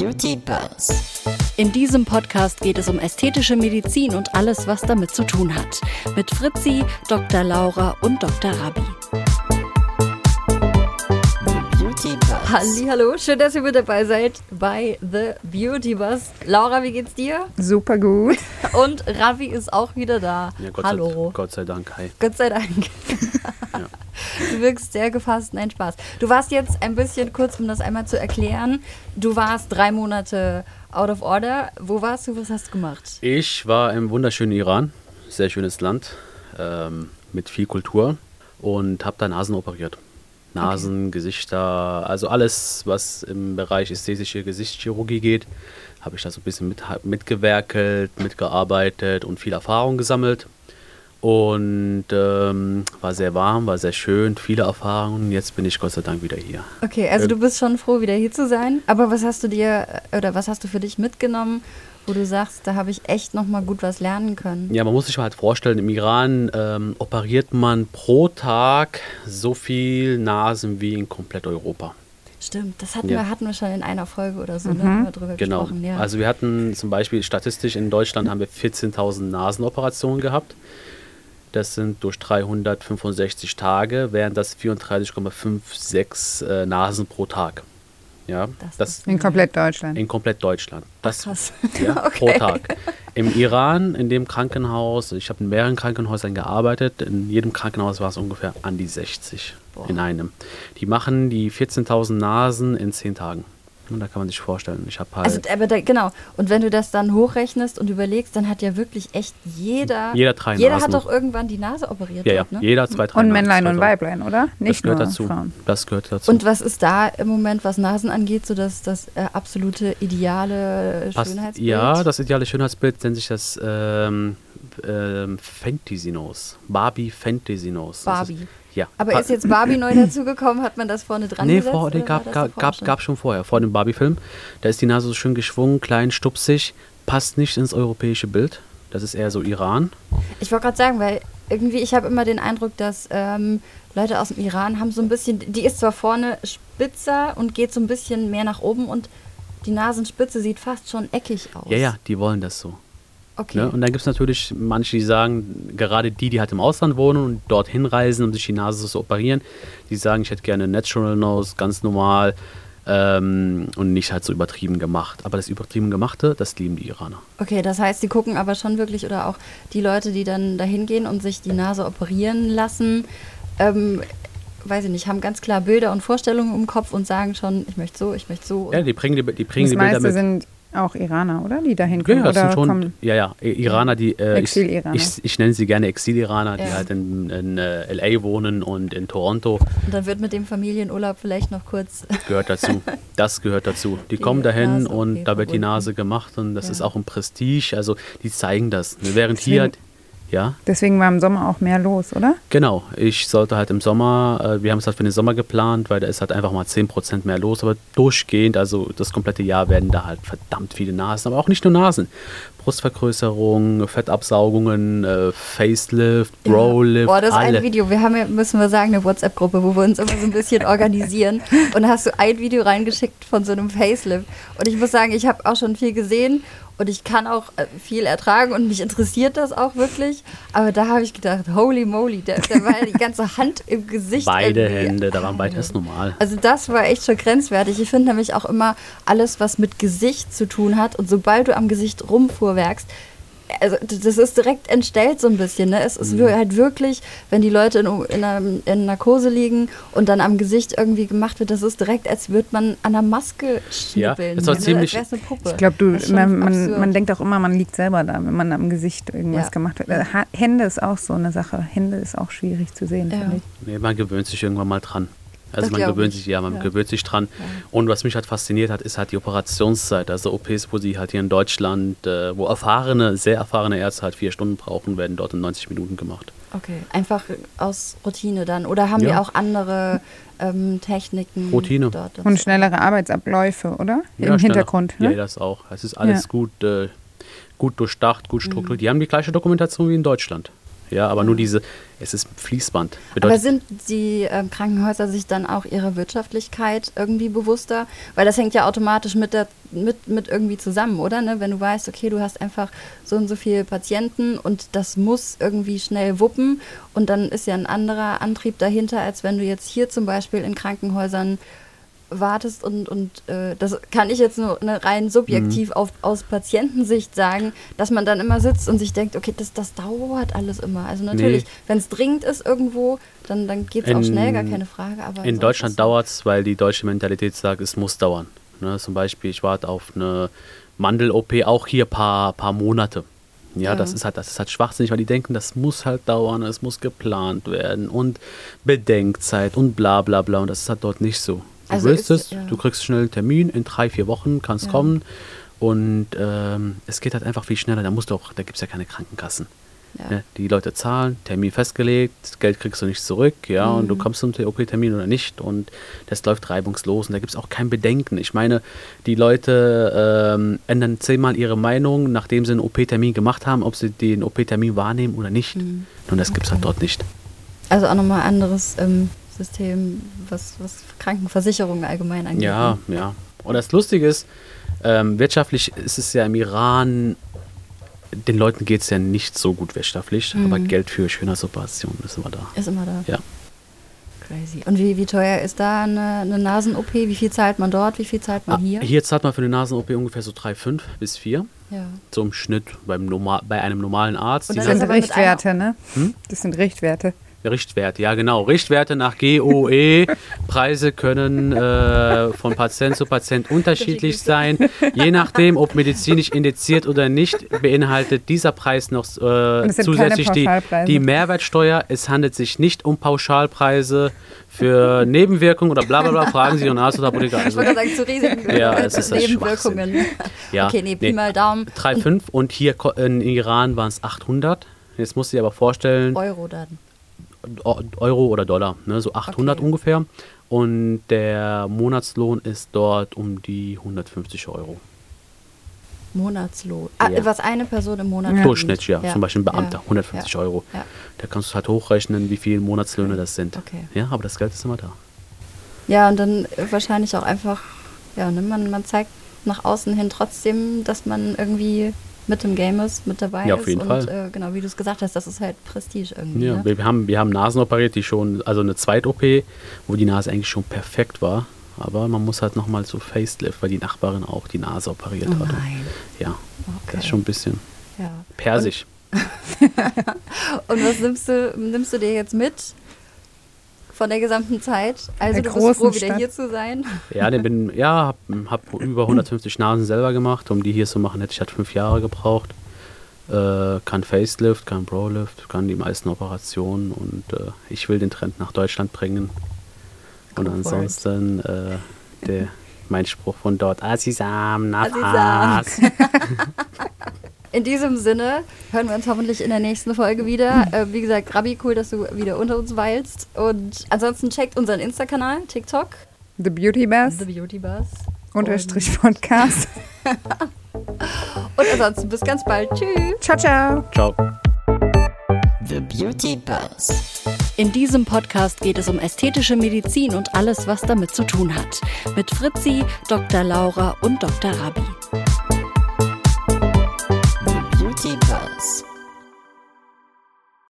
Beauty Buzz. In diesem Podcast geht es um ästhetische Medizin und alles, was damit zu tun hat. Mit Fritzi, Dr. Laura und Dr. Rabi. Beauty Buzz. Hallo, schön, dass ihr mit dabei seid bei The Beauty Bus. Laura, wie geht's dir? Super gut. Und Ravi ist auch wieder da. Ja, Gott Hallo. Sei, Gott sei Dank, hi. Gott sei Dank. Du wirkst sehr gefasst. Nein, Spaß. Du warst jetzt ein bisschen kurz, um das einmal zu erklären. Du warst drei Monate out of order. Wo warst du? Was hast du gemacht? Ich war im wunderschönen Iran, sehr schönes Land, ähm, mit viel Kultur und habe da Nasen operiert. Nasen, Gesichter, also alles, was im Bereich ästhetische Gesichtschirurgie geht, habe ich da so ein bisschen mit, mitgewerkelt, mitgearbeitet und viel Erfahrung gesammelt. Und ähm, war sehr warm, war sehr schön, viele Erfahrungen. Jetzt bin ich Gott sei Dank wieder hier. Okay, also Ähm. du bist schon froh, wieder hier zu sein. Aber was hast du dir äh, oder was hast du für dich mitgenommen, wo du sagst, da habe ich echt noch mal gut was lernen können? Ja, man muss sich halt vorstellen, im Iran ähm, operiert man pro Tag so viel Nasen wie in komplett Europa. Stimmt, das hatten, Ja. wir, hatten wir schon in einer Folge oder so, ne? Haben wir drüber Genau. gesprochen. Ja. Also wir hatten zum Beispiel statistisch in Deutschland haben wir 14.000 Nasenoperationen gehabt. Das sind durch 365 Tage, wären das 34,56 äh, Nasen pro Tag. Ja, Das das, In komplett Deutschland. in komplett Deutschland. Das krass. ja, Okay. pro Tag. Im Iran, in dem Krankenhaus, ich habe in mehreren Krankenhäusern gearbeitet, in jedem Krankenhaus war es ungefähr an die 60 Boah. in einem. Die machen die 14.000 Nasen in 10 Tagen. Und da kann man sich vorstellen, ich habe halt Also, aber da, genau. Und wenn du das dann hochrechnest und überlegst, dann hat ja wirklich echt jeder. Jeder drei Jeder Nasen. hat doch irgendwann die Nase operiert. ja, ja, dort, ne? jeder zwei, drei Und Nasen, Männlein zwei, und drei. Weiblein, oder? Nicht Das gehört nur dazu. Frauen. Das gehört dazu. Und was ist da im Moment, was Nasen angeht, so das, das äh, absolute ideale Passt- Schönheitsbild? Ja, das ideale Schönheitsbild nennt sich das ähm, ähm, Fantasy-Nose. Barbie Fantasy-Nose. Das Barbie. Ist, ja. Aber ist jetzt Barbie neu dazugekommen? Hat man das vorne dran Nee, gesetzt? vor, nee gab, gab, schon? gab schon vorher, vor dem Barbie-Film. Da ist die Nase so schön geschwungen, klein, stupsig, passt nicht ins europäische Bild. Das ist eher so Iran. Ich wollte gerade sagen, weil irgendwie, ich habe immer den Eindruck, dass ähm, Leute aus dem Iran haben so ein bisschen, die ist zwar vorne spitzer und geht so ein bisschen mehr nach oben und die Nasenspitze sieht fast schon eckig aus. Ja, ja, die wollen das so. Okay. Ne? Und dann gibt es natürlich manche, die sagen, gerade die, die halt im Ausland wohnen und dorthin reisen, um sich die Nase zu operieren, die sagen, ich hätte gerne Natural Nose, ganz normal ähm, und nicht halt so übertrieben gemacht. Aber das übertrieben Gemachte, das lieben die Iraner. Okay, das heißt, die gucken aber schon wirklich, oder auch die Leute, die dann dahin gehen und sich die Nase operieren lassen, ähm, weiß ich nicht, haben ganz klar Bilder und Vorstellungen im Kopf und sagen schon, ich möchte so, ich möchte so. Ja, die bringen die, die, bringen Das die Bilder mit. sind auch Iraner, oder? Die dahin Ja, kommen. ja, das oder sind schon, kommen ja, ja, Iraner, die, äh, ich, Exil-Iraner. ich, ich nenne sie gerne Exil-Iraner, die Ja. halt in, in äh, L.A. wohnen und in Toronto. Und dann wird mit dem Familienurlaub vielleicht noch kurz. Gehört dazu. Das gehört dazu. Die, Die kommen dahin Nase, und okay, da wird die. Nase gemacht und das Ja. ist auch ein Prestige. Also die zeigen das. Während hier, Deswegen- ja, Deswegen war im Sommer auch mehr los, oder? genau. Ich sollte halt im Sommer, äh, wir haben es halt für den Sommer geplant, weil da ist halt einfach mal 10% mehr los, aber durchgehend, also das komplette Jahr werden da halt verdammt viele Nasen, aber auch nicht nur Nasen. Brustvergrößerung, Fettabsaugungen, äh, Facelift, Browlift, Boah, das ist alle. ein Video. Wir haben ja, müssen wir sagen, eine WhatsApp-Gruppe, wo wir uns immer so ein bisschen organisieren. Und da hast du ein Video reingeschickt von so einem Facelift. Und ich muss sagen, ich habe auch schon viel gesehen und ich kann auch äh, viel ertragen und mich interessiert das auch wirklich. Aber da habe ich gedacht, holy moly, da, da war ja die ganze Hand im Gesicht. Beide irgendwie. Hände, da waren beide, ist normal. Also das war echt schon grenzwertig. Ich finde nämlich auch immer alles, was mit Gesicht zu tun hat und sobald du am Gesicht rumfuhrwerkst, also das ist direkt entstellt so ein bisschen. Ne? Es ist wir- halt wirklich, wenn die Leute in, in, einer, in Narkose liegen und dann am Gesicht irgendwie gemacht wird, das ist direkt, als würde man an der Maske schnippeln. das war ne? ziemlich- Als eine Puppe. Ich glaube, du, ist man, man, man denkt auch immer, man liegt selber da, wenn man am Gesicht irgendwas Ja. gemacht wird. Äh, Hände ist auch so eine Sache. Hände ist auch schwierig zu sehen, Ja. finde ich. Nee, man gewöhnt sich irgendwann mal dran. Also Das man gewöhnt ich. sich, ja, man Ja. gewöhnt sich dran. Und was mich halt fasziniert hat, ist halt die Operationszeit. Also OPs, wo sie halt hier in Deutschland, äh, wo erfahrene, sehr erfahrene Ärzte halt vier Stunden brauchen, werden dort in 90 Minuten gemacht. Okay, einfach aus Routine dann. Oder haben die Ja. auch andere ähm, Techniken? Routine. Dort Und schnellere Arbeitsabläufe, oder? Ja, Im schneller. Hintergrund. Ja, Ne? das auch. Es ist alles Ja. gut, äh, gut durchdacht, gut strukturiert. Die haben die gleiche Dokumentation wie in Deutschland. Ja, aber nur diese, es ist Fließband. Aber Bedeutet, sind die ähm, Krankenhäuser sich dann auch ihrer Wirtschaftlichkeit irgendwie bewusster? Weil das hängt ja automatisch mit, der, mit, mit irgendwie zusammen, oder? Ne? Wenn du weißt, okay, du hast einfach so und so viele Patienten und das muss irgendwie schnell wuppen und dann ist ja ein anderer Antrieb dahinter, als wenn du jetzt hier zum Beispiel in Krankenhäusern wartest und, und äh, das kann ich jetzt nur ne, rein subjektiv auf, aus Patientensicht sagen, dass man dann immer sitzt und sich denkt, okay, das, das dauert alles immer. Also natürlich, Nee. wenn es dringend ist irgendwo, dann, dann geht es auch schnell, gar keine Frage. Aber in Deutschland dauert es, weil die deutsche Mentalität sagt, es muss dauern. Ne, zum Beispiel, ich warte auf eine Mandel-OP auch hier paar, paar Monate. Ja, Ja. Das, ist halt, das ist halt schwachsinnig, weil die denken, das muss halt dauern, es muss geplant werden und Bedenkzeit und bla bla bla. Und das ist halt dort nicht so. Du Also willst ist- es, ja. du kriegst schnell einen Termin, in drei, vier Wochen kannst Ja. kommen. Und ähm, es geht halt einfach viel schneller. Da musst du auch, da gibt es ja keine Krankenkassen. Ja. Ne? Die Leute zahlen, Termin festgelegt, Geld kriegst du nicht zurück, ja, und Mhm. du kommst zum OP-Termin oder nicht und das läuft reibungslos und da gibt es auch kein Bedenken. Ich meine, die Leute ähm, ändern zehnmal ihre Meinung, nachdem sie einen OP-Termin gemacht haben, ob sie den OP-Termin wahrnehmen oder nicht. Mhm. Und das gibt es halt dort nicht. Also auch nochmal anderes ähm, System, was, was Krankenversicherungen allgemein angeht. Ja, ne? ja. Und das Lustige ist, ähm, wirtschaftlich ist es ja im Iran, den Leuten geht es ja nicht so gut wirtschaftlich, Mhm. aber Geld für Schönheitsoperationen ist immer da. Ist immer da. Ja. Crazy. Und wie, wie teuer ist da eine, eine Nasen-OP? Wie viel zahlt man dort? Wie viel zahlt man Ah, hier? Hier zahlt man für eine Nasen-OP ungefähr so 3,5 bis 4. Ja. So im Schnitt beim normal, bei einem normalen Arzt. Und Das sind Richtwerte, ne? Hm? Das sind Richtwerte. Richtwerte, ja genau. Richtwerte nach GOE. Preise können äh, von Patient zu Patient unterschiedlich sein. Je nachdem, ob medizinisch indiziert oder nicht, beinhaltet dieser Preis noch äh, zusätzlich die, die Mehrwertsteuer. Es handelt sich nicht um Pauschalpreise für Nebenwirkungen oder bla bla bla. Fragen Sie Ihren Arzt oder Apotheker. Ich Also, wollte gerade sagen, zu Risiken Ja, äh, es ist halt Nebenwirkungen. ja, okay, nee, Pi nee. mal Daumen. 3,5 und hier in Iran waren es 800. Jetzt du dir aber vorstellen, Euro dann. Euro oder Dollar, ne? so 800 Okay. ungefähr. Und der Monatslohn ist dort um die 150 Euro. Monatslohn. Ah, Ja. Was eine Person im Monat Ja. Durchschnitt, ja. Zum Beispiel ein Beamter, Ja. 150 ja. Euro. Ja. Da kannst du halt hochrechnen, wie viele Monatslöhne das sind. Okay. Ja, aber das Geld ist immer da. ja, und dann wahrscheinlich auch einfach, ja, ne, man, man zeigt nach außen hin trotzdem, dass man irgendwie mit im Game ist, mit dabei Ja, ist. auf jeden und Fall. Äh, genau, wie du es gesagt hast, das ist halt Prestige irgendwie. Ja, ne? wir, haben, wir haben Nasen operiert, die schon, also eine Zweit-OP, wo die Nase eigentlich schon perfekt war. Aber man muss halt nochmal zu Facelift, weil die Nachbarin auch die Nase operiert Oh hat. Und nein. Ja, Okay. das ist schon ein bisschen Ja. persisch. Und was nimmst du, nimmst du dir jetzt mit von der gesamten Zeit? Also der du bist froh, großen wieder Stadt. hier zu sein. Ja, den bin, ja, hab, hab über 150 Nasen selber gemacht. Um die hier zu machen, hätte ich halt fünf Jahre gebraucht. Äh, kann Facelift, kann Brolift, kann die meisten Operationen und äh, ich will den Trend nach Deutschland bringen. Und Go ansonsten äh, der, mein Spruch von dort, Asisam, Asisam. Nafas. In diesem Sinne hören wir uns hoffentlich in der nächsten Folge wieder. Äh, wie gesagt, Rabi, cool, dass du wieder unter uns weilst. Und ansonsten checkt unseren Insta-Kanal, TikTok, The Beauty Bus, The Beauty Bus. unterstrich Podcast. Und ansonsten bis ganz bald. Tschüss. Ciao, ciao. Ciao. The Beauty Buzz. In diesem Podcast geht es um ästhetische Medizin und alles, was damit zu tun hat. Mit Fritzi, Dr. Laura und Dr. Rabi.